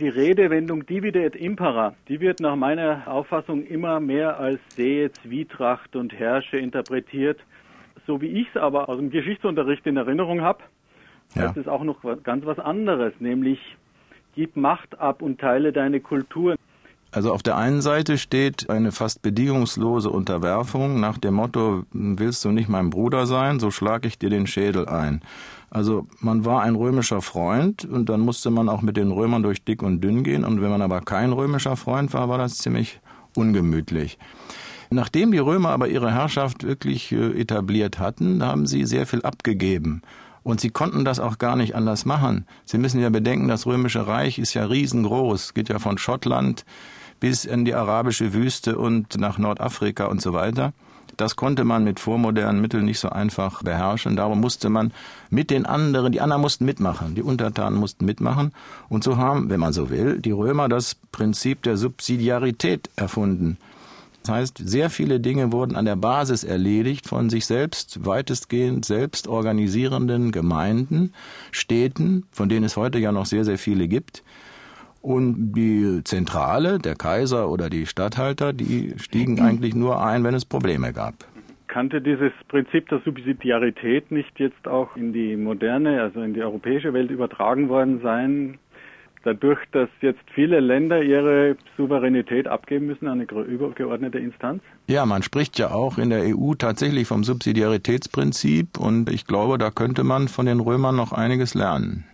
Die Redewendung divide et impera, die wird nach meiner Auffassung immer mehr als sehe Zwietracht und herrsche interpretiert. So wie ich es aber aus dem Geschichtsunterricht in Erinnerung habe, ja. heißt es auch noch ganz was anderes, nämlich gib Macht ab und teile deine Kultur. Also auf der einen Seite steht eine fast bedingungslose Unterwerfung nach dem Motto, willst du nicht mein Bruder sein, so schlage ich dir den Schädel ein. Also man war ein römischer Freund und dann musste man auch mit den Römern durch dick und dünn gehen und wenn man aber kein römischer Freund war, war das ziemlich ungemütlich. Nachdem die Römer aber ihre Herrschaft wirklich äh, etabliert hatten, haben sie sehr viel abgegeben. Und sie konnten das auch gar nicht anders machen. Sie müssen ja bedenken, das Römische Reich ist ja riesengroß, geht ja von Schottland bis in die arabische Wüste und nach Nordafrika und so weiter. Das konnte man mit vormodernen Mitteln nicht so einfach beherrschen. Darum musste man mit den anderen, die anderen mussten mitmachen, die Untertanen mussten mitmachen. Und so haben, wenn man so will, die Römer das Prinzip der Subsidiarität erfunden. Das heißt, sehr viele Dinge wurden an der Basis erledigt von sich selbst, weitestgehend selbst organisierenden Gemeinden, Städten, von denen es heute ja noch sehr, sehr viele gibt. Und die Zentrale, der Kaiser oder die Statthalter, die stiegen eigentlich nur ein, wenn es Probleme gab. Kannte dieses Prinzip der Subsidiarität nicht jetzt auch in die moderne, also in die europäische Welt übertragen worden sein? Dadurch, dass jetzt viele Länder ihre Souveränität abgeben müssen an eine übergeordnete Instanz? Ja, man spricht ja auch in der EU tatsächlich vom Subsidiaritätsprinzip und ich glaube, da könnte man von den Römern noch einiges lernen.